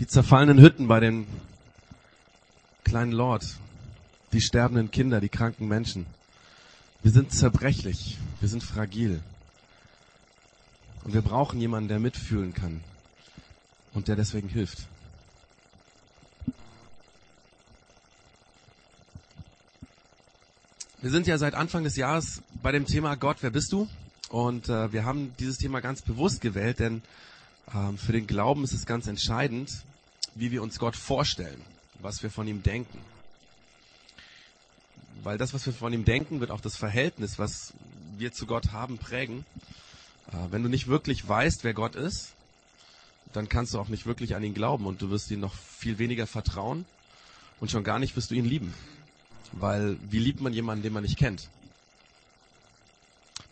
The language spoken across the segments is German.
Die zerfallenen Hütten bei dem kleinen Lord, die sterbenden Kinder, die kranken Menschen. Wir sind zerbrechlich, wir sind fragil. Und wir brauchen jemanden, der mitfühlen kann und der deswegen hilft. Wir sind ja seit Anfang des Jahres bei dem Thema Gott, wer bist du? Und äh, wir haben dieses Thema ganz bewusst gewählt, denn für den Glauben ist es ganz entscheidend, wie wir uns Gott vorstellen, was wir von ihm denken. Weil das, was wir von ihm denken, wird auch das Verhältnis, was wir zu Gott haben, prägen. Äh, wenn du nicht wirklich weißt, wer Gott ist, dann kannst du auch nicht wirklich an ihn glauben und du wirst ihm noch viel weniger vertrauen und schon gar nicht wirst du ihn lieben. Weil wie liebt man jemanden, den man nicht kennt?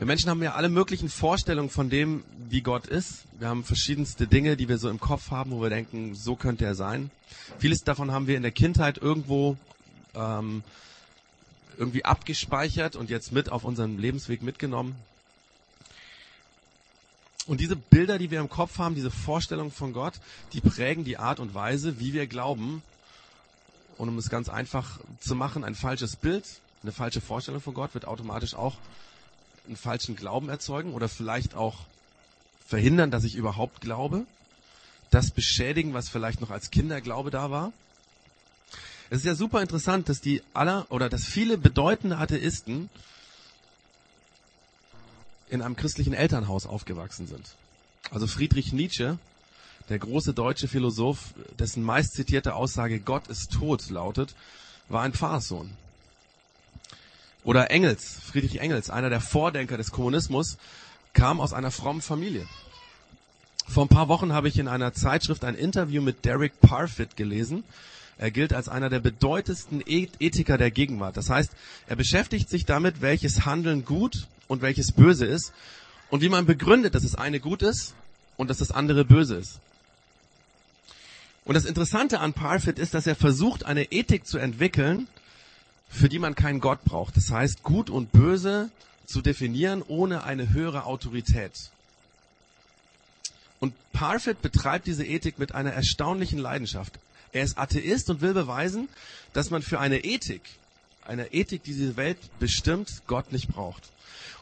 Wir Menschen haben ja alle möglichen Vorstellungen von dem, wie Gott ist. Wir haben verschiedenste Dinge, die wir so im Kopf haben, wo wir denken, so könnte er sein. Vieles davon haben wir in der Kindheit irgendwo ähm, irgendwie abgespeichert und jetzt mit auf unserem Lebensweg mitgenommen. Und diese Bilder, die wir im Kopf haben, diese Vorstellungen von Gott, die prägen die Art und Weise, wie wir glauben. Und um es ganz einfach zu machen, ein falsches Bild, eine falsche Vorstellung von Gott wird automatisch auch einen falschen Glauben erzeugen oder vielleicht auch verhindern, dass ich überhaupt glaube. Das beschädigen, was vielleicht noch als Kinderglaube da war. Es ist ja super interessant, dass die aller oder dass viele bedeutende Atheisten in einem christlichen Elternhaus aufgewachsen sind. Also Friedrich Nietzsche, der große deutsche Philosoph, dessen meistzitierte Aussage Gott ist tot lautet, war ein Pfarrsohn. Oder Engels, Friedrich Engels, einer der Vordenker des Kommunismus, kam aus einer frommen Familie. Vor ein paar Wochen habe ich in einer Zeitschrift ein Interview mit Derek Parfit gelesen. Er gilt als einer der bedeutendsten Ethiker der Gegenwart. Das heißt, er beschäftigt sich damit, welches Handeln gut und welches böse ist und wie man begründet, dass das eine gut ist und dass das andere böse ist. Und das Interessante an Parfit ist, dass er versucht, eine Ethik zu entwickeln, für die man keinen Gott braucht. Das heißt, gut und böse zu definieren ohne eine höhere Autorität. Und Parfit betreibt diese Ethik mit einer erstaunlichen Leidenschaft. Er ist Atheist und will beweisen, dass man für eine Ethik, eine Ethik, die diese Welt bestimmt, Gott nicht braucht.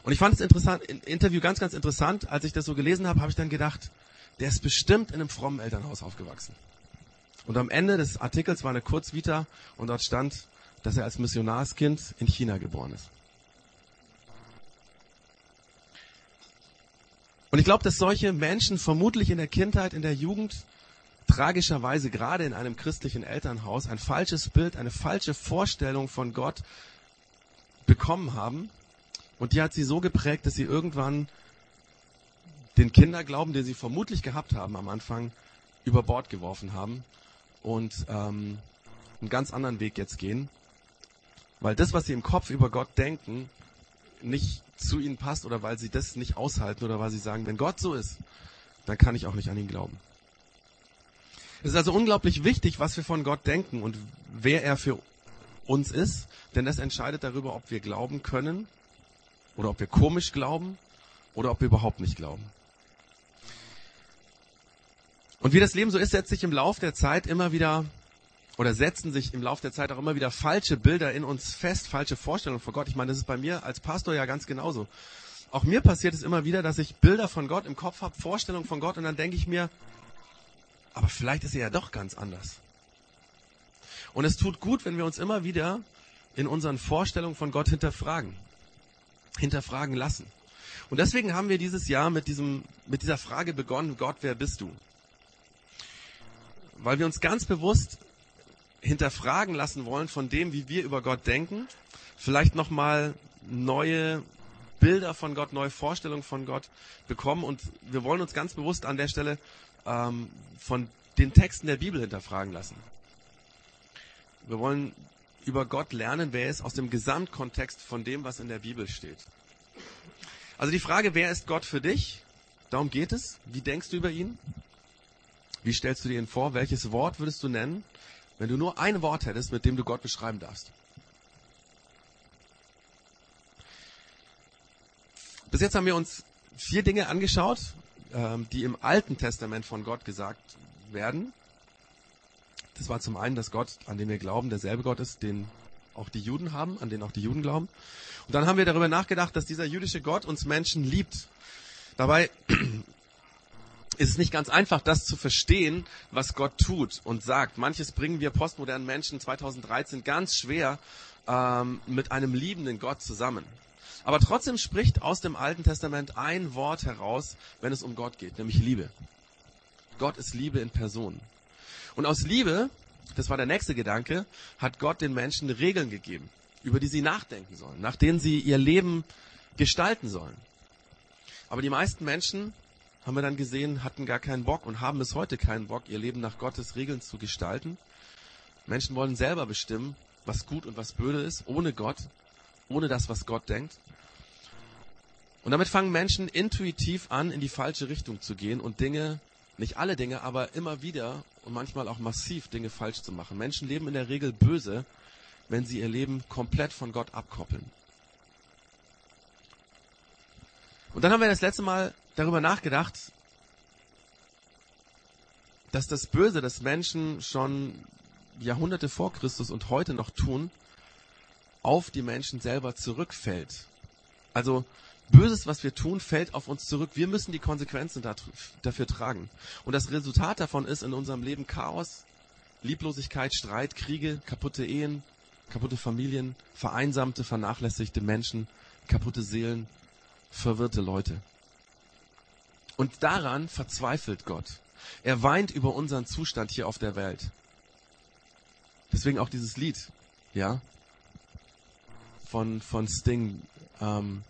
Und ich fand es interessant, Interview ganz, ganz interessant. Als ich das so gelesen habe, habe ich dann gedacht, der ist bestimmt in einem frommen Elternhaus aufgewachsen. Und am Ende des Artikels war eine Kurzvita und dort stand, dass er als Missionarskind in China geboren ist. Und ich glaube, dass solche Menschen vermutlich in der Kindheit, in der Jugend, tragischerweise gerade in einem christlichen Elternhaus ein falsches Bild, eine falsche Vorstellung von Gott bekommen haben. Und die hat sie so geprägt, dass sie irgendwann den Kinderglauben, den sie vermutlich gehabt haben am Anfang, über Bord geworfen haben und ähm, einen ganz anderen Weg jetzt gehen. Weil das, was sie im Kopf über Gott denken, nicht zu ihnen passt oder weil sie das nicht aushalten oder weil sie sagen, wenn Gott so ist, dann kann ich auch nicht an ihn glauben. Es ist also unglaublich wichtig, was wir von Gott denken und wer er für uns ist, denn das entscheidet darüber, ob wir glauben können oder ob wir komisch glauben oder ob wir überhaupt nicht glauben. Und wie das Leben so ist, setzt sich im Lauf der Zeit immer wieder oder setzen sich im Laufe der Zeit auch immer wieder falsche Bilder in uns fest, falsche Vorstellungen von Gott. Ich meine, das ist bei mir als Pastor ja ganz genauso. Auch mir passiert es immer wieder, dass ich Bilder von Gott im Kopf habe, Vorstellungen von Gott und dann denke ich mir, aber vielleicht ist er ja doch ganz anders. Und es tut gut, wenn wir uns immer wieder in unseren Vorstellungen von Gott hinterfragen, hinterfragen lassen. Und deswegen haben wir dieses Jahr mit diesem, mit dieser Frage begonnen, Gott, wer bist du? Weil wir uns ganz bewusst hinterfragen lassen wollen von dem, wie wir über Gott denken, vielleicht nochmal neue Bilder von Gott, neue Vorstellungen von Gott bekommen und wir wollen uns ganz bewusst an der Stelle ähm, von den Texten der Bibel hinterfragen lassen. Wir wollen über Gott lernen, wer ist aus dem Gesamtkontext von dem, was in der Bibel steht. Also die Frage, wer ist Gott für dich? Darum geht es. Wie denkst du über ihn? Wie stellst du dir ihn vor? Welches Wort würdest du nennen? Wenn du nur ein Wort hättest, mit dem du Gott beschreiben darfst. Bis jetzt haben wir uns vier Dinge angeschaut, ähm, die im Alten Testament von Gott gesagt werden. Das war zum einen, dass Gott, an den wir glauben, derselbe Gott ist, den auch die Juden haben, an den auch die Juden glauben. Und dann haben wir darüber nachgedacht, dass dieser jüdische Gott uns Menschen liebt. Dabei ist nicht ganz einfach, das zu verstehen, was Gott tut und sagt. Manches bringen wir postmodernen Menschen 2013 ganz schwer ähm, mit einem liebenden Gott zusammen. Aber trotzdem spricht aus dem Alten Testament ein Wort heraus, wenn es um Gott geht, nämlich Liebe. Gott ist Liebe in Person. Und aus Liebe, das war der nächste Gedanke, hat Gott den Menschen Regeln gegeben, über die sie nachdenken sollen, nach denen sie ihr Leben gestalten sollen. Aber die meisten Menschen, haben wir dann gesehen, hatten gar keinen Bock und haben bis heute keinen Bock, ihr Leben nach Gottes Regeln zu gestalten. Menschen wollen selber bestimmen, was gut und was böse ist, ohne Gott, ohne das, was Gott denkt. Und damit fangen Menschen intuitiv an, in die falsche Richtung zu gehen und Dinge, nicht alle Dinge, aber immer wieder und manchmal auch massiv Dinge falsch zu machen. Menschen leben in der Regel böse, wenn sie ihr Leben komplett von Gott abkoppeln. Und dann haben wir das letzte Mal darüber nachgedacht, dass das Böse des Menschen schon Jahrhunderte vor Christus und heute noch tun, auf die Menschen selber zurückfällt. Also Böses, was wir tun, fällt auf uns zurück. Wir müssen die Konsequenzen dafür tragen. Und das Resultat davon ist in unserem Leben Chaos, Lieblosigkeit, Streit, Kriege, kaputte Ehen, kaputte Familien, vereinsamte, vernachlässigte Menschen, kaputte Seelen, verwirrte Leute. Und daran verzweifelt Gott. Er weint über unseren Zustand hier auf der Welt. Deswegen auch dieses Lied, ja, von, von Sting, ähm,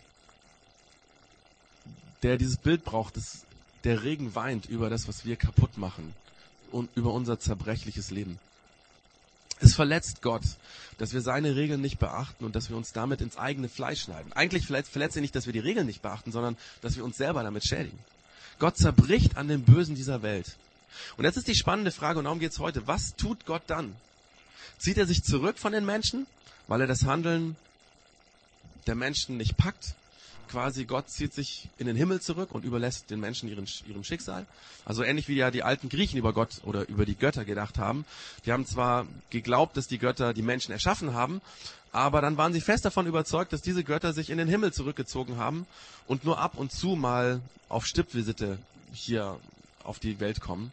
der dieses Bild braucht, dass der Regen weint über das, was wir kaputt machen und über unser zerbrechliches Leben. Es verletzt Gott, dass wir seine Regeln nicht beachten und dass wir uns damit ins eigene Fleisch schneiden. Eigentlich verletzt, verletzt er nicht, dass wir die Regeln nicht beachten, sondern dass wir uns selber damit schädigen. Gott zerbricht an dem Bösen dieser Welt. Und jetzt ist die spannende Frage, und darum geht es heute. Was tut Gott dann? Zieht er sich zurück von den Menschen, weil er das Handeln der Menschen nicht packt? quasi Gott zieht sich in den Himmel zurück und überlässt den Menschen ihren, ihrem Schicksal. Also ähnlich wie ja die alten Griechen über Gott oder über die Götter gedacht haben. Die haben zwar geglaubt, dass die Götter die Menschen erschaffen haben, aber dann waren sie fest davon überzeugt, dass diese Götter sich in den Himmel zurückgezogen haben und nur ab und zu mal auf Stippvisite hier auf die Welt kommen.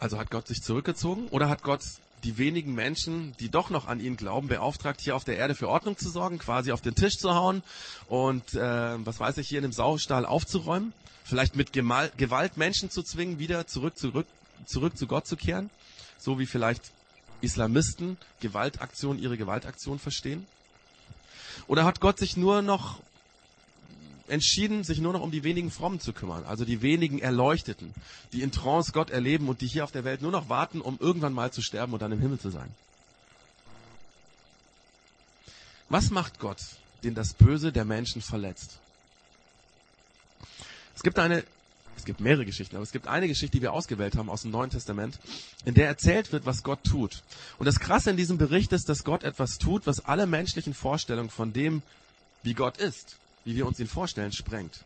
Also hat Gott sich zurückgezogen oder hat Gott die wenigen Menschen, die doch noch an ihn glauben, beauftragt, hier auf der Erde für Ordnung zu sorgen, quasi auf den Tisch zu hauen und, äh, was weiß ich, hier in dem Saustall aufzuräumen, vielleicht mit Gemal Gewalt Menschen zu zwingen, wieder zurück, zurück, zurück zu Gott zu kehren, so wie vielleicht Islamisten Gewaltaktion, ihre Gewaltaktion verstehen? Oder hat Gott sich nur noch entschieden, sich nur noch um die wenigen Frommen zu kümmern, also die wenigen Erleuchteten, die in Trance Gott erleben und die hier auf der Welt nur noch warten, um irgendwann mal zu sterben und dann im Himmel zu sein. Was macht Gott, den das Böse der Menschen verletzt? Es gibt eine, es gibt mehrere Geschichten, aber es gibt eine Geschichte, die wir ausgewählt haben aus dem Neuen Testament, in der erzählt wird, was Gott tut. Und das Krasse in diesem Bericht ist, dass Gott etwas tut, was alle menschlichen Vorstellungen von dem, wie Gott ist, wie wir uns ihn vorstellen, sprengt.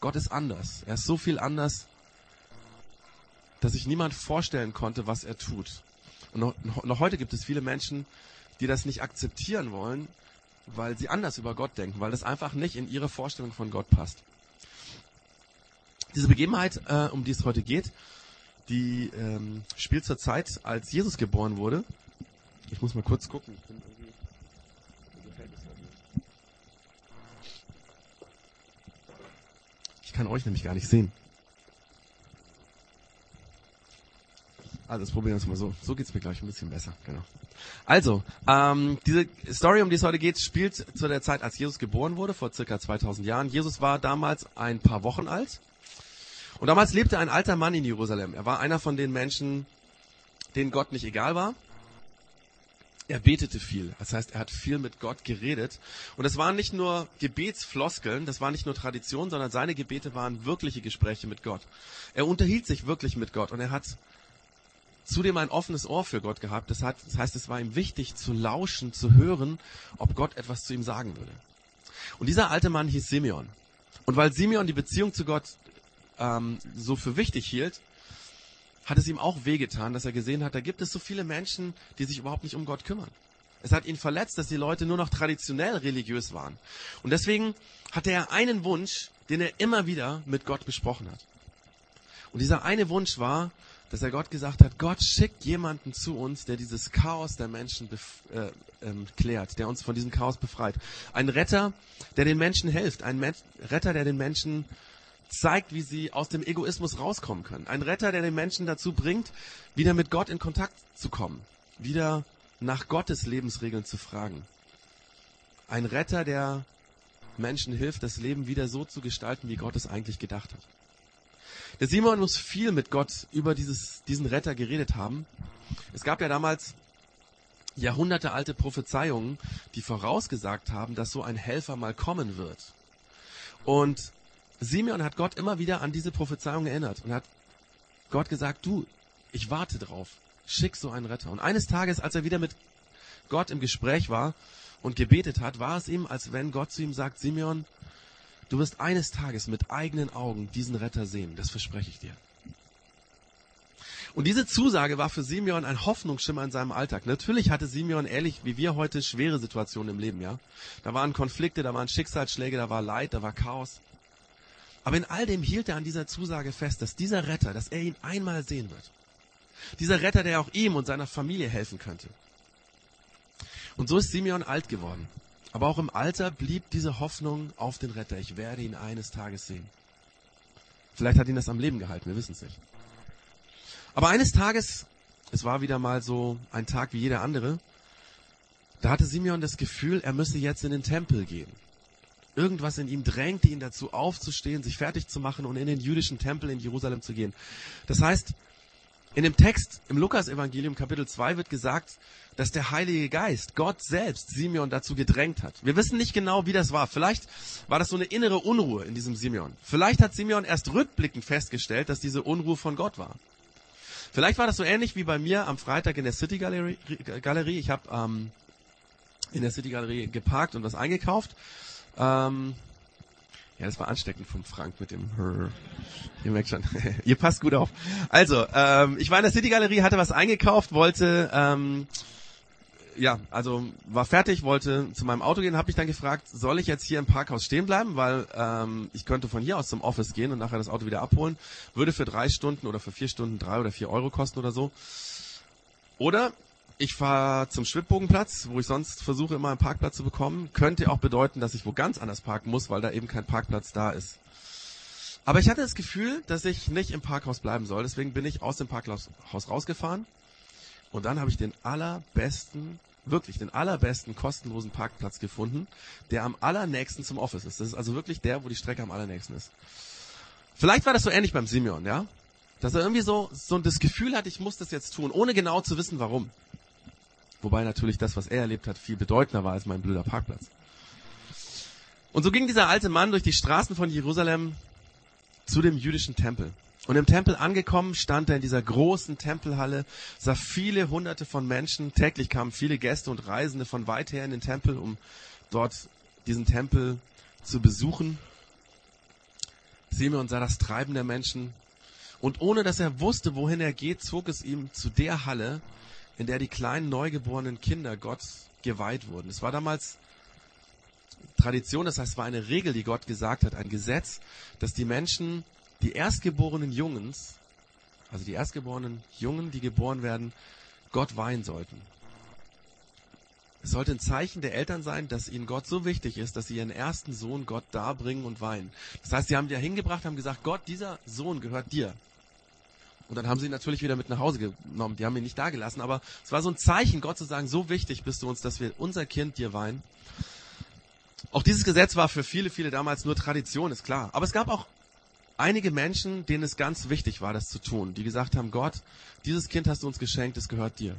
Gott ist anders. Er ist so viel anders, dass sich niemand vorstellen konnte, was er tut. Und noch, noch heute gibt es viele Menschen, die das nicht akzeptieren wollen, weil sie anders über Gott denken, weil das einfach nicht in ihre Vorstellung von Gott passt. Diese Begebenheit, äh, um die es heute geht, die ähm, spielt zur Zeit, als Jesus geboren wurde. Ich muss mal kurz gucken. Ich bin kann euch nämlich gar nicht sehen. Also das probieren wir es mal so. So geht's mir gleich ein bisschen besser. Genau. Also, ähm, diese Story, um die es heute geht, spielt zu der Zeit, als Jesus geboren wurde, vor circa 2000 Jahren. Jesus war damals ein paar Wochen alt. Und damals lebte ein alter Mann in Jerusalem. Er war einer von den Menschen, denen Gott nicht egal war er betete viel. Das heißt, er hat viel mit Gott geredet. Und es waren nicht nur Gebetsfloskeln, das war nicht nur Tradition, sondern seine Gebete waren wirkliche Gespräche mit Gott. Er unterhielt sich wirklich mit Gott und er hat zudem ein offenes Ohr für Gott gehabt. Das heißt, es war ihm wichtig zu lauschen, zu hören, ob Gott etwas zu ihm sagen würde. Und dieser alte Mann hieß Simeon. Und weil Simeon die Beziehung zu Gott ähm, so für wichtig hielt, hat es ihm auch wehgetan, dass er gesehen hat, da gibt es so viele Menschen, die sich überhaupt nicht um Gott kümmern. Es hat ihn verletzt, dass die Leute nur noch traditionell religiös waren. Und deswegen hatte er einen Wunsch, den er immer wieder mit Gott besprochen hat. Und dieser eine Wunsch war, dass er Gott gesagt hat, Gott schickt jemanden zu uns, der dieses Chaos der Menschen äh, ähm, klärt, der uns von diesem Chaos befreit. Ein Retter, der den Menschen hilft. Ein Men Retter, der den Menschen zeigt, wie sie aus dem Egoismus rauskommen können. Ein Retter, der den Menschen dazu bringt, wieder mit Gott in Kontakt zu kommen. Wieder nach Gottes Lebensregeln zu fragen. Ein Retter, der Menschen hilft, das Leben wieder so zu gestalten, wie Gott es eigentlich gedacht hat. Der Simon muss viel mit Gott über dieses, diesen Retter geredet haben. Es gab ja damals jahrhundertealte Prophezeiungen, die vorausgesagt haben, dass so ein Helfer mal kommen wird. Und Simeon hat Gott immer wieder an diese Prophezeiung erinnert und hat Gott gesagt, du, ich warte drauf, schick so einen Retter. Und eines Tages, als er wieder mit Gott im Gespräch war und gebetet hat, war es ihm, als wenn Gott zu ihm sagt, Simeon, Du wirst eines Tages mit eigenen Augen diesen Retter sehen, das verspreche ich dir. Und diese Zusage war für Simeon ein Hoffnungsschimmer in seinem Alltag. Natürlich hatte Simeon ähnlich wie wir heute schwere Situationen im Leben, ja. Da waren Konflikte, da waren Schicksalsschläge, da war Leid, da war Chaos. Aber in all dem hielt er an dieser Zusage fest, dass dieser Retter, dass er ihn einmal sehen wird. Dieser Retter, der auch ihm und seiner Familie helfen könnte. Und so ist Simeon alt geworden. Aber auch im Alter blieb diese Hoffnung auf den Retter. Ich werde ihn eines Tages sehen. Vielleicht hat ihn das am Leben gehalten, wir wissen es nicht. Aber eines Tages, es war wieder mal so ein Tag wie jeder andere, da hatte Simeon das Gefühl, er müsse jetzt in den Tempel gehen. Irgendwas in ihm drängte ihn dazu aufzustehen, sich fertig zu machen und in den jüdischen Tempel in Jerusalem zu gehen. Das heißt, in dem Text im Lukas-Evangelium Kapitel 2 wird gesagt, dass der Heilige Geist, Gott selbst, Simeon dazu gedrängt hat. Wir wissen nicht genau, wie das war. Vielleicht war das so eine innere Unruhe in diesem Simeon. Vielleicht hat Simeon erst rückblickend festgestellt, dass diese Unruhe von Gott war. Vielleicht war das so ähnlich wie bei mir am Freitag in der City Galerie. Ich habe ähm, in der City Galerie geparkt und was eingekauft. Ähm, ja, das war ansteckend vom Frank mit dem Hör. Ihr merkt schon, ihr passt gut auf. Also, ähm, ich war in der City Galerie, hatte was eingekauft, wollte, ähm, ja, also war fertig, wollte zu meinem Auto gehen, habe mich dann gefragt, soll ich jetzt hier im Parkhaus stehen bleiben, weil ähm, ich könnte von hier aus zum Office gehen und nachher das Auto wieder abholen, würde für drei Stunden oder für vier Stunden drei oder vier Euro kosten oder so. Oder ich fahre zum Schwibbogenplatz, wo ich sonst versuche immer einen Parkplatz zu bekommen. Könnte auch bedeuten, dass ich wo ganz anders parken muss, weil da eben kein Parkplatz da ist. Aber ich hatte das Gefühl, dass ich nicht im Parkhaus bleiben soll. Deswegen bin ich aus dem Parkhaus rausgefahren. Und dann habe ich den allerbesten, wirklich den allerbesten kostenlosen Parkplatz gefunden, der am allernächsten zum Office ist. Das ist also wirklich der, wo die Strecke am allernächsten ist. Vielleicht war das so ähnlich beim Simeon, ja? Dass er irgendwie so, so das Gefühl hat, ich muss das jetzt tun, ohne genau zu wissen, warum. Wobei natürlich das, was er erlebt hat, viel bedeutender war als mein blöder Parkplatz. Und so ging dieser alte Mann durch die Straßen von Jerusalem zu dem jüdischen Tempel. Und im Tempel angekommen stand er in dieser großen Tempelhalle, sah viele hunderte von Menschen. Täglich kamen viele Gäste und Reisende von weit her in den Tempel, um dort diesen Tempel zu besuchen. Simeon sah das Treiben der Menschen. Und ohne dass er wusste, wohin er geht, zog es ihm zu der Halle, in der die kleinen neugeborenen Kinder Gott geweiht wurden. Es war damals Tradition, das heißt, es war eine Regel, die Gott gesagt hat, ein Gesetz, dass die Menschen, die erstgeborenen Jungens, also die erstgeborenen Jungen, die geboren werden, Gott weihen sollten. Es sollte ein Zeichen der Eltern sein, dass ihnen Gott so wichtig ist, dass sie ihren ersten Sohn Gott darbringen und weihen. Das heißt, sie haben dir hingebracht, haben gesagt, Gott, dieser Sohn gehört dir. Und dann haben sie ihn natürlich wieder mit nach Hause genommen. Die haben ihn nicht da gelassen. Aber es war so ein Zeichen, Gott zu sagen, so wichtig bist du uns, dass wir unser Kind dir weihen. Auch dieses Gesetz war für viele, viele damals nur Tradition, ist klar. Aber es gab auch einige Menschen, denen es ganz wichtig war, das zu tun. Die gesagt haben, Gott, dieses Kind hast du uns geschenkt, es gehört dir.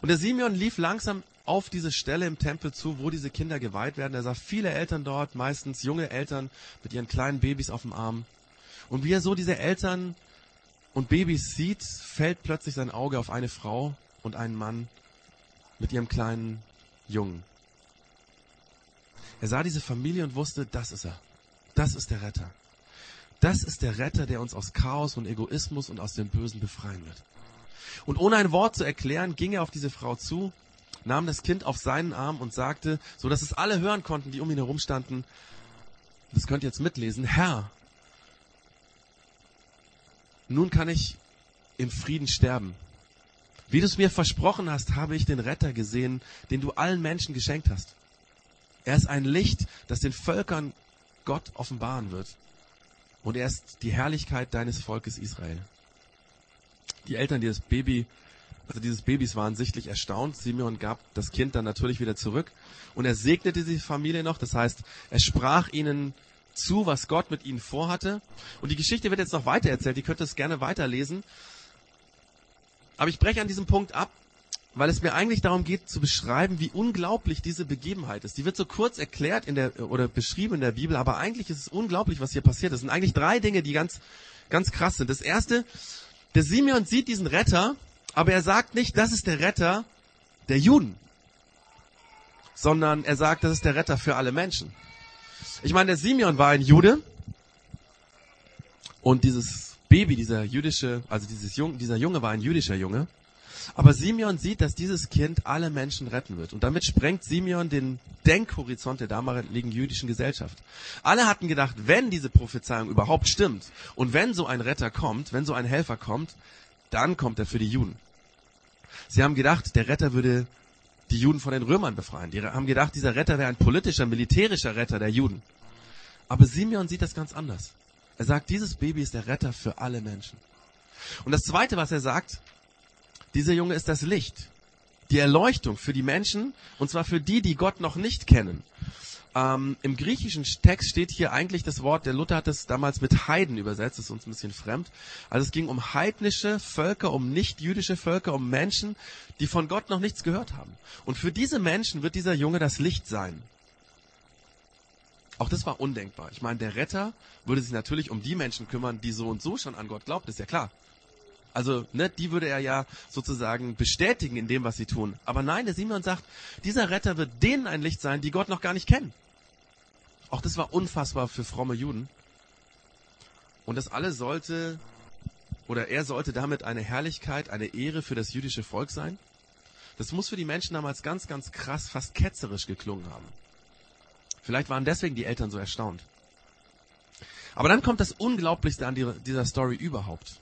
Und der Simeon lief langsam auf diese Stelle im Tempel zu, wo diese Kinder geweiht werden. Er sah viele Eltern dort, meistens junge Eltern mit ihren kleinen Babys auf dem Arm. Und wie er so diese Eltern und Babys sieht, fällt plötzlich sein Auge auf eine Frau und einen Mann mit ihrem kleinen Jungen. Er sah diese Familie und wusste, das ist er. Das ist der Retter. Das ist der Retter, der uns aus Chaos und Egoismus und aus dem Bösen befreien wird. Und ohne ein Wort zu erklären, ging er auf diese Frau zu, nahm das Kind auf seinen Arm und sagte, so dass es alle hören konnten, die um ihn herum standen, das könnt ihr jetzt mitlesen, Herr, nun kann ich im Frieden sterben. Wie du es mir versprochen hast, habe ich den Retter gesehen, den du allen Menschen geschenkt hast. Er ist ein Licht, das den Völkern Gott offenbaren wird. Und er ist die Herrlichkeit deines Volkes Israel. Die Eltern dieses Baby, also dieses Babys waren sichtlich erstaunt. Simeon gab das Kind dann natürlich wieder zurück und er segnete die Familie noch. Das heißt, er sprach ihnen zu, was Gott mit ihnen vorhatte. Und die Geschichte wird jetzt noch weiter erzählt. Ihr könnt es gerne weiterlesen. Aber ich breche an diesem Punkt ab, weil es mir eigentlich darum geht zu beschreiben, wie unglaublich diese Begebenheit ist. Die wird so kurz erklärt in der oder beschrieben in der Bibel, aber eigentlich ist es unglaublich, was hier passiert ist. Es sind eigentlich drei Dinge, die ganz ganz krass sind. Das erste, der Simeon sieht diesen Retter, aber er sagt nicht, das ist der Retter der Juden, sondern er sagt, das ist der Retter für alle Menschen. Ich meine, der Simeon war ein Jude und dieses Baby, dieser jüdische, also dieses Jung, dieser Junge war ein jüdischer Junge. Aber Simeon sieht, dass dieses Kind alle Menschen retten wird. Und damit sprengt Simeon den Denkhorizont der damaligen jüdischen Gesellschaft. Alle hatten gedacht, wenn diese Prophezeiung überhaupt stimmt und wenn so ein Retter kommt, wenn so ein Helfer kommt, dann kommt er für die Juden. Sie haben gedacht, der Retter würde die Juden von den Römern befreien. Die haben gedacht, dieser Retter wäre ein politischer, militärischer Retter der Juden. Aber Simeon sieht das ganz anders. Er sagt, dieses Baby ist der Retter für alle Menschen. Und das Zweite, was er sagt, dieser Junge ist das Licht, die Erleuchtung für die Menschen, und zwar für die, die Gott noch nicht kennen. Ähm, Im griechischen Text steht hier eigentlich das Wort, der Luther hat es damals mit Heiden übersetzt, das ist uns ein bisschen fremd. Also es ging um heidnische Völker, um nicht-jüdische Völker, um Menschen, die von Gott noch nichts gehört haben. Und für diese Menschen wird dieser Junge das Licht sein. Auch das war undenkbar. Ich meine, der Retter würde sich natürlich um die Menschen kümmern, die so und so schon an Gott glaubt, ist ja klar. Also, ne, die würde er ja sozusagen bestätigen in dem, was sie tun. Aber nein, der Simeon sagt, dieser Retter wird denen ein Licht sein, die Gott noch gar nicht kennen. Auch das war unfassbar für fromme Juden. Und das alles sollte, oder er sollte damit eine Herrlichkeit, eine Ehre für das jüdische Volk sein. Das muss für die Menschen damals ganz, ganz krass, fast ketzerisch geklungen haben. Vielleicht waren deswegen die Eltern so erstaunt. Aber dann kommt das Unglaublichste an dieser Story überhaupt.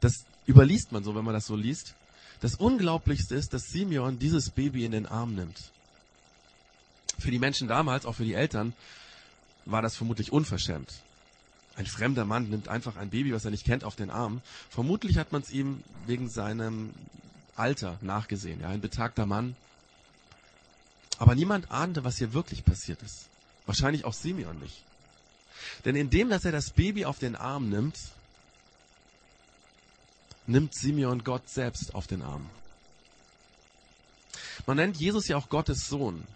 Das überliest man so, wenn man das so liest. Das Unglaublichste ist, dass Simeon dieses Baby in den Arm nimmt. Für die Menschen damals, auch für die Eltern, war das vermutlich unverschämt. Ein fremder Mann nimmt einfach ein Baby, was er nicht kennt, auf den Arm. Vermutlich hat man es ihm wegen seinem Alter nachgesehen. Ja, ein betagter Mann, aber niemand ahnte, was hier wirklich passiert ist. Wahrscheinlich auch Simeon nicht. Denn indem, dass er das Baby auf den Arm nimmt, nimmt Simeon Gott selbst auf den Arm. Man nennt Jesus ja auch Gottes Sohn.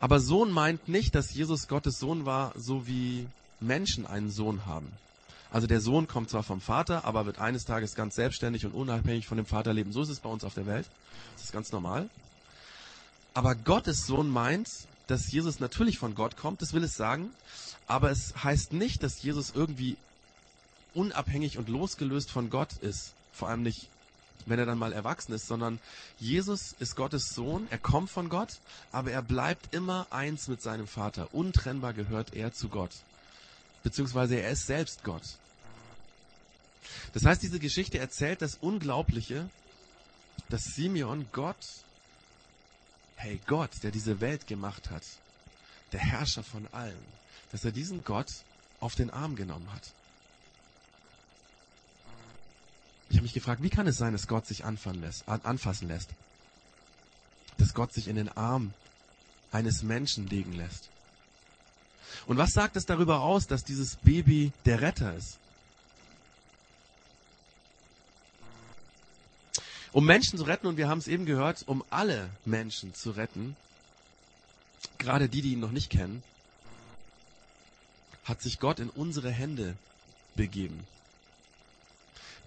Aber Sohn meint nicht, dass Jesus Gottes Sohn war, so wie Menschen einen Sohn haben. Also der Sohn kommt zwar vom Vater, aber wird eines Tages ganz selbstständig und unabhängig von dem Vater leben. So ist es bei uns auf der Welt. Das ist ganz normal. Aber Gottes Sohn meint, dass Jesus natürlich von Gott kommt, das will es sagen, aber es heißt nicht, dass Jesus irgendwie unabhängig und losgelöst von Gott ist. Vor allem nicht, wenn er dann mal erwachsen ist, sondern Jesus ist Gottes Sohn, er kommt von Gott, aber er bleibt immer eins mit seinem Vater. Untrennbar gehört er zu Gott. Beziehungsweise er ist selbst Gott. Das heißt, diese Geschichte erzählt das Unglaubliche, dass Simeon Gott hey, Gott, der diese Welt gemacht hat, der Herrscher von allen, dass er diesen Gott auf den Arm genommen hat. Ich habe mich gefragt, wie kann es sein, dass Gott sich lässt, anfassen lässt? Dass Gott sich in den Arm eines Menschen legen lässt? Und was sagt es darüber aus, dass dieses Baby der Retter ist? um Menschen zu retten, und wir haben es eben gehört, um alle Menschen zu retten, gerade die, die ihn noch nicht kennen, hat sich Gott in unsere Hände begeben.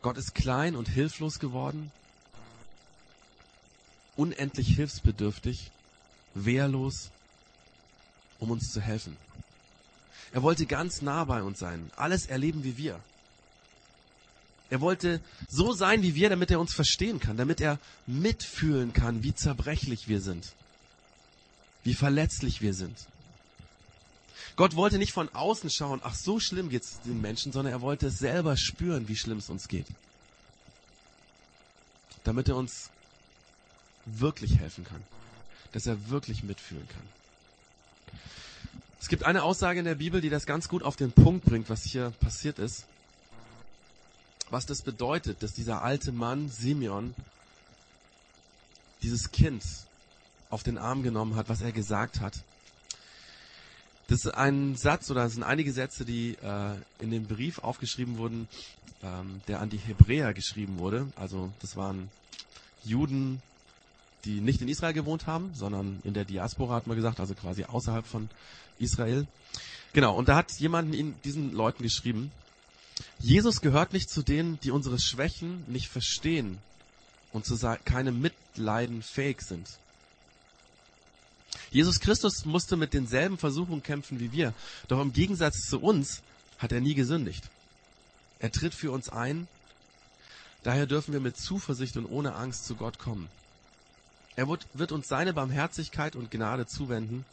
Gott ist klein und hilflos geworden, unendlich hilfsbedürftig, wehrlos, um uns zu helfen. Er wollte ganz nah bei uns sein, alles erleben wie wir. Er wollte so sein wie wir, damit er uns verstehen kann, damit er mitfühlen kann, wie zerbrechlich wir sind, wie verletzlich wir sind. Gott wollte nicht von außen schauen, ach so schlimm geht es den Menschen, sondern er wollte selber spüren, wie schlimm es uns geht. Damit er uns wirklich helfen kann, dass er wirklich mitfühlen kann. Es gibt eine Aussage in der Bibel, die das ganz gut auf den Punkt bringt, was hier passiert ist. Was das bedeutet, dass dieser alte Mann, Simeon, dieses Kind auf den Arm genommen hat, was er gesagt hat. Das ist ein Satz oder es sind einige Sätze, die äh, in dem Brief aufgeschrieben wurden, ähm, der an die Hebräer geschrieben wurde. Also das waren Juden, die nicht in Israel gewohnt haben, sondern in der Diaspora, hat man gesagt, also quasi außerhalb von Israel. Genau, und da hat jemand in diesen Leuten geschrieben, Jesus gehört nicht zu denen, die unsere Schwächen nicht verstehen und zu keinem Mitleiden fähig sind. Jesus Christus musste mit denselben Versuchungen kämpfen wie wir, doch im Gegensatz zu uns hat er nie gesündigt. Er tritt für uns ein, daher dürfen wir mit Zuversicht und ohne Angst zu Gott kommen. Er wird, uns seine Barmherzigkeit und Gnade zuwenden,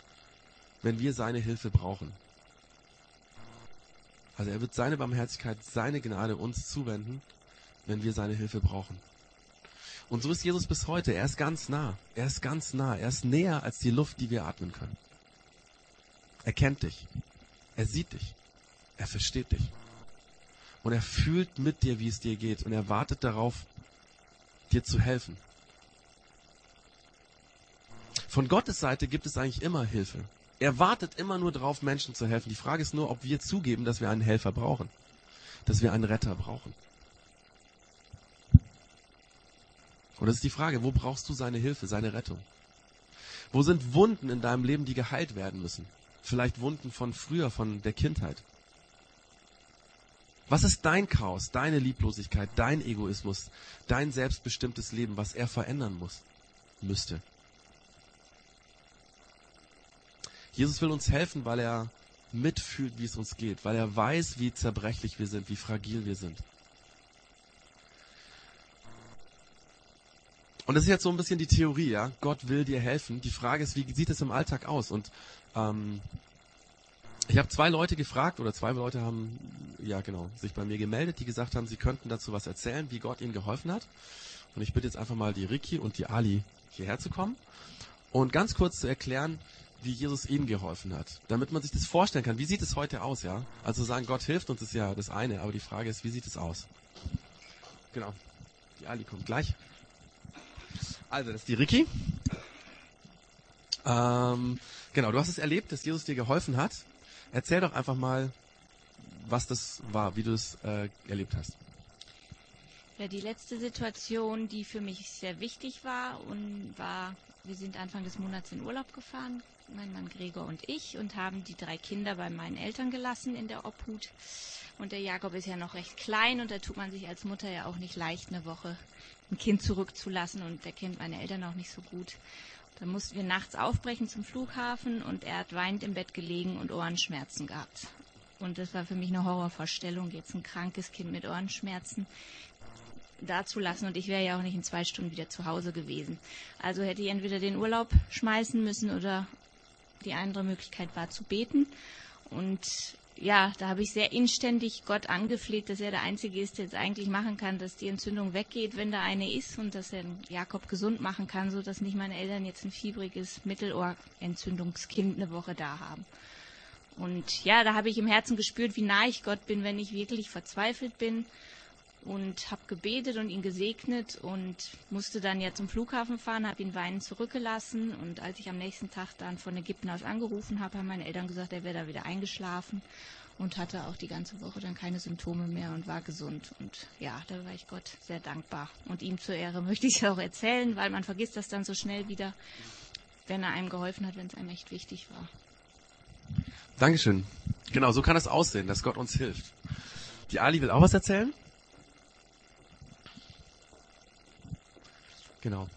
wenn wir seine Hilfe brauchen. Also er wird seine Barmherzigkeit, seine Gnade uns zuwenden, wenn wir seine Hilfe brauchen. Und so ist Jesus bis heute. Er ist ganz nah. Er ist ganz nah. Er ist näher als die Luft, die wir atmen können. Er kennt dich. Er sieht dich. Er versteht dich. Und er fühlt mit dir, wie es dir geht. Und er wartet darauf, dir zu helfen. Von Gottes Seite gibt es eigentlich immer Hilfe. Er wartet immer nur darauf, Menschen zu helfen. Die Frage ist nur, ob wir zugeben, dass wir einen Helfer brauchen. Dass wir einen Retter brauchen. Und das ist die Frage, wo brauchst du seine Hilfe, seine Rettung? Wo sind Wunden in deinem Leben, die geheilt werden müssen? Vielleicht Wunden von früher, von der Kindheit. Was ist dein Chaos, deine Lieblosigkeit, dein Egoismus, dein selbstbestimmtes Leben, was er verändern muss, müsste? Jesus will uns helfen, weil er mitfühlt, wie es uns geht, weil er weiß, wie zerbrechlich wir sind, wie fragil wir sind. Und das ist jetzt so ein bisschen die Theorie, ja. Gott will dir helfen. Die Frage ist, wie sieht es im Alltag aus? Und ähm, ich habe zwei Leute gefragt oder zwei Leute haben ja genau sich bei mir gemeldet, die gesagt haben, sie könnten dazu was erzählen, wie Gott ihnen geholfen hat. Und ich bitte jetzt einfach mal die Ricky und die Ali hierher zu kommen und ganz kurz zu erklären, wie Jesus ihnen geholfen hat, damit man sich das vorstellen kann. Wie sieht es heute aus, ja? Also sagen, Gott hilft uns ist ja das eine, aber die Frage ist, wie sieht es aus? Genau. Die Ali kommt gleich. Also, das ist die Ricky. Ähm, genau, du hast es erlebt, dass Jesus dir geholfen hat. Erzähl doch einfach mal, was das war, wie du es äh, erlebt hast. Ja, die letzte Situation, die für mich sehr wichtig war und war, wir sind Anfang des Monats in Urlaub gefahren, mein Mann Gregor und ich, und haben die drei Kinder bei meinen Eltern gelassen in der Obhut. Und der Jakob ist ja noch recht klein und da tut man sich als Mutter ja auch nicht leicht, eine Woche ein Kind zurückzulassen und der kennt meine Eltern auch nicht so gut. Da mussten wir nachts aufbrechen zum Flughafen und er hat weinend im Bett gelegen und Ohrenschmerzen gehabt. Und das war für mich eine Horrorvorstellung, jetzt ein krankes Kind mit Ohrenschmerzen dazulassen und ich wäre ja auch nicht in zwei Stunden wieder zu Hause gewesen. Also hätte ich entweder den Urlaub schmeißen müssen oder die andere Möglichkeit war zu beten. Und ja, da habe ich sehr inständig Gott angefleht, dass er der Einzige ist, der es eigentlich machen kann, dass die Entzündung weggeht, wenn da eine ist und dass er Jakob gesund machen kann, so dass nicht meine Eltern jetzt ein fiebriges Mittelohrentzündungskind eine Woche da haben. Und ja, da habe ich im Herzen gespürt, wie nah ich Gott bin, wenn ich wirklich verzweifelt bin und habe gebetet und ihn gesegnet und musste dann ja zum Flughafen fahren, habe ihn weinend zurückgelassen und als ich am nächsten Tag dann von Ägypten aus angerufen habe, haben meine Eltern gesagt, er wäre da wieder eingeschlafen und hatte auch die ganze Woche dann keine Symptome mehr und war gesund und ja, da war ich Gott sehr dankbar und ihm zur Ehre möchte ich es auch erzählen, weil man vergisst das dann so schnell wieder, wenn er einem geholfen hat, wenn es einem echt wichtig war. Dankeschön. Genau, so kann es aussehen, dass Gott uns hilft. Die Ali will auch was erzählen? Genau.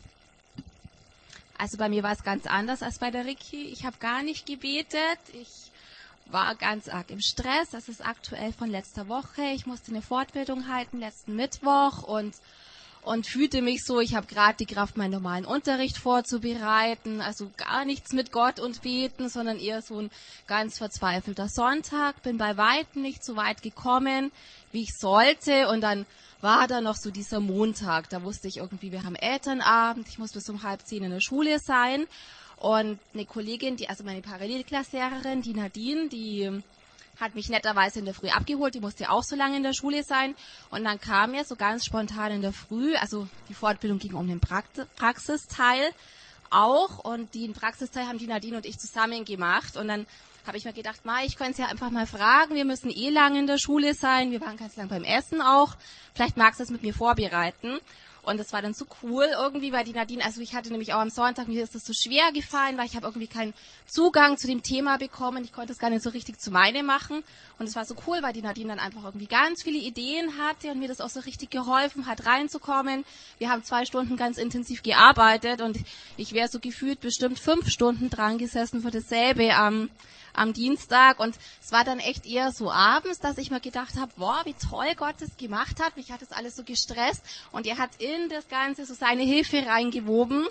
Also bei mir war es ganz anders als bei der Ricky. Ich habe gar nicht gebetet. Ich war ganz arg im Stress. Das ist aktuell von letzter Woche. Ich musste eine Fortbildung halten letzten Mittwoch und und fühlte mich so, ich habe gerade die Kraft, meinen normalen Unterricht vorzubereiten. Also gar nichts mit Gott und Beten, sondern eher so ein ganz verzweifelter Sonntag. Bin bei weitem nicht so weit gekommen, wie ich sollte. Und dann war da noch so dieser Montag. Da wusste ich irgendwie, wir haben Elternabend. Ich muss bis um halb zehn in der Schule sein. Und eine Kollegin, die, also meine Parallelklasslehrerin, die Nadine, die hat mich netterweise in der Früh abgeholt, die musste auch so lange in der Schule sein. Und dann kam er so ganz spontan in der Früh, also die Fortbildung ging um den Praxisteil auch und den Praxisteil haben die Nadine und ich zusammen gemacht. Und dann habe ich mir gedacht, Ma, ich könnte es ja einfach mal fragen, wir müssen eh lange in der Schule sein, wir waren ganz lang beim Essen auch, vielleicht magst du es mit mir vorbereiten. Und das war dann so cool irgendwie, weil die Nadine, also ich hatte nämlich auch am Sonntag, mir ist das so schwer gefallen, weil ich habe irgendwie keinen Zugang zu dem Thema bekommen. Ich konnte es gar nicht so richtig zu meine machen. Und es war so cool, weil die Nadine dann einfach irgendwie ganz viele Ideen hatte und mir das auch so richtig geholfen hat, reinzukommen. Wir haben zwei Stunden ganz intensiv gearbeitet und ich wäre so gefühlt bestimmt fünf Stunden dran gesessen für dasselbe am, am Dienstag. Und es war dann echt eher so abends, dass ich mir gedacht habe, wow, wie toll Gott das gemacht hat. Mich hat das alles so gestresst und er hat in das Ganze so seine Hilfe reingewoben.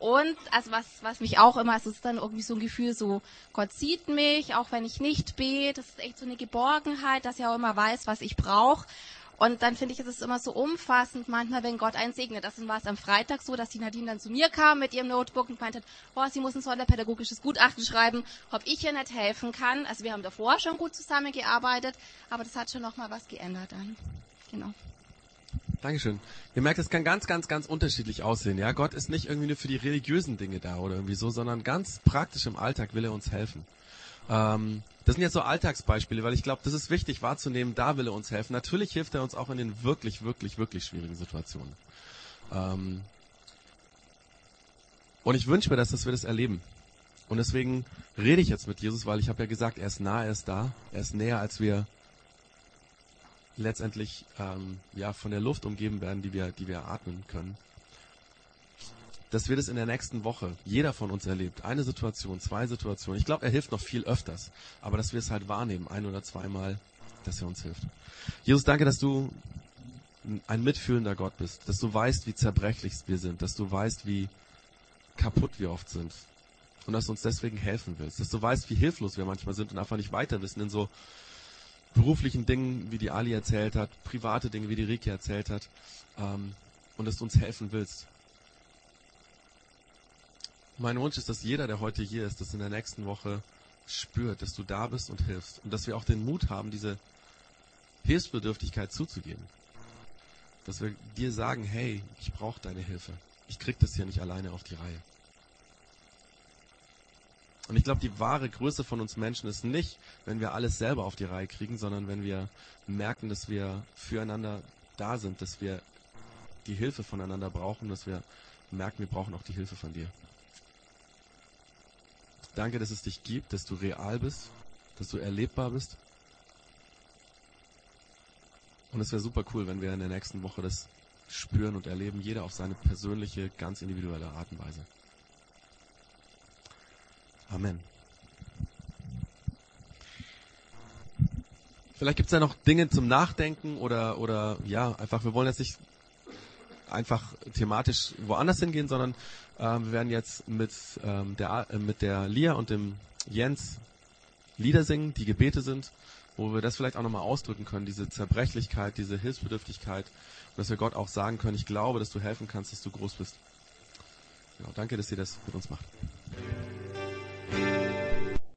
Und also was, was mich auch immer, es ist dann irgendwie so ein Gefühl, so Gott sieht mich, auch wenn ich nicht bete. Das ist echt so eine Geborgenheit, dass er auch immer weiß, was ich brauche. Und dann finde ich, es ist immer so umfassend, manchmal, wenn Gott einen segnet. Das war es am Freitag so, dass die Nadine dann zu mir kam mit ihrem Notebook und meinte, oh, sie muss ein sonderpädagogisches Gutachten schreiben, ob ich ihr nicht helfen kann. Also wir haben davor schon gut zusammengearbeitet, aber das hat schon nochmal was geändert dann. Genau. Dankeschön. Ihr merkt, es kann ganz, ganz, ganz unterschiedlich aussehen. Ja, Gott ist nicht irgendwie nur für die religiösen Dinge da oder irgendwie so, sondern ganz praktisch im Alltag will er uns helfen. Ähm, das sind jetzt so Alltagsbeispiele, weil ich glaube, das ist wichtig wahrzunehmen, da will er uns helfen. Natürlich hilft er uns auch in den wirklich, wirklich, wirklich schwierigen Situationen. Ähm, und ich wünsche mir, dass, dass wir das erleben. Und deswegen rede ich jetzt mit Jesus, weil ich habe ja gesagt, er ist nah, er ist da, er ist näher, als wir letztendlich ähm, ja von der Luft umgeben werden, die wir, die wir atmen können. Dass wir das in der nächsten Woche, jeder von uns erlebt, eine Situation, zwei Situationen. Ich glaube, er hilft noch viel öfters, aber dass wir es halt wahrnehmen, ein oder zweimal, dass er uns hilft. Jesus, danke, dass du ein mitfühlender Gott bist, dass du weißt, wie zerbrechlich wir sind, dass du weißt, wie kaputt wir oft sind und dass du uns deswegen helfen willst, dass du weißt, wie hilflos wir manchmal sind und einfach nicht weiter wissen in so beruflichen Dingen, wie die Ali erzählt hat, private Dinge, wie die Rike erzählt hat, ähm, und dass du uns helfen willst. Mein Wunsch ist, dass jeder, der heute hier ist, das in der nächsten Woche spürt, dass du da bist und hilfst und dass wir auch den Mut haben, diese Hilfsbedürftigkeit zuzugeben. Dass wir dir sagen, hey, ich brauche deine Hilfe. Ich krieg das hier nicht alleine auf die Reihe. Und ich glaube, die wahre Größe von uns Menschen ist nicht, wenn wir alles selber auf die Reihe kriegen, sondern wenn wir merken, dass wir füreinander da sind, dass wir die Hilfe voneinander brauchen, dass wir merken, wir brauchen auch die Hilfe von dir. Danke, dass es dich gibt, dass du real bist, dass du erlebbar bist. Und es wäre super cool, wenn wir in der nächsten Woche das spüren und erleben, jeder auf seine persönliche, ganz individuelle Art und Weise. Amen. Vielleicht gibt es ja noch Dinge zum Nachdenken oder, oder ja, einfach, wir wollen jetzt nicht einfach thematisch woanders hingehen, sondern äh, wir werden jetzt mit, ähm, der, äh, mit der Lia und dem Jens Lieder singen, die Gebete sind, wo wir das vielleicht auch nochmal ausdrücken können, diese Zerbrechlichkeit, diese Hilfsbedürftigkeit, dass wir Gott auch sagen können, ich glaube, dass du helfen kannst, dass du groß bist. Genau, danke, dass ihr das mit uns macht.